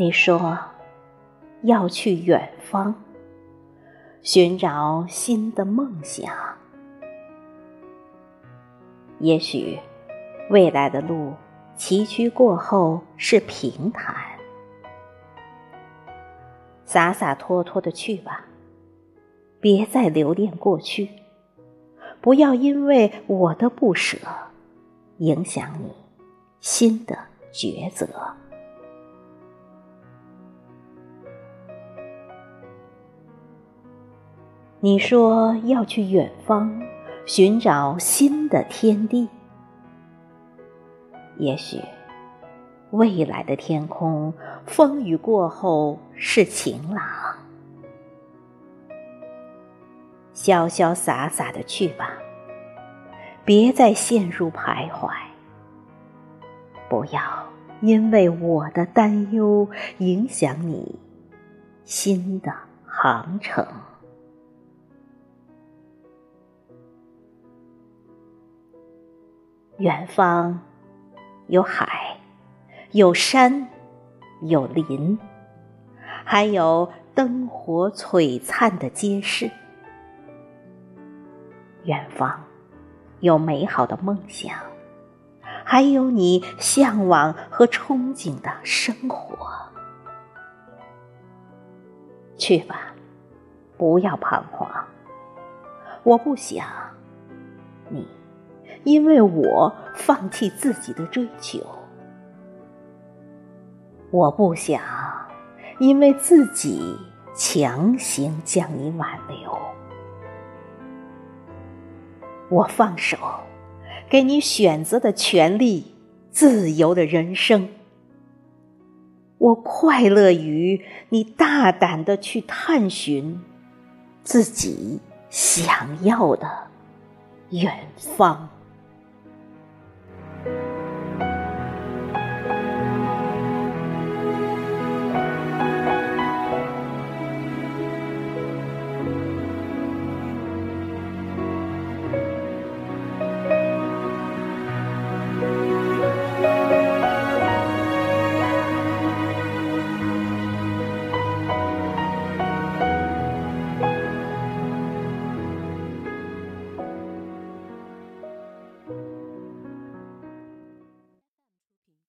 你说要去远方，寻找新的梦想。也许未来的路崎岖过后是平坦，洒洒脱脱的去吧，别再留恋过去，不要因为我的不舍影响你新的抉择。你说要去远方。寻找新的天地，也许未来的天空风雨过后是晴朗。潇潇洒洒的去吧，别再陷入徘徊。不要因为我的担忧影响你新的航程。远方有海，有山，有林，还有灯火璀璨的街市。远方有美好的梦想，还有你向往和憧憬的生活。去吧，不要彷徨。我不想你。因为我放弃自己的追求，我不想因为自己强行将你挽留，我放手，给你选择的权利，自由的人生。我快乐于你大胆的去探寻自己想要的远方。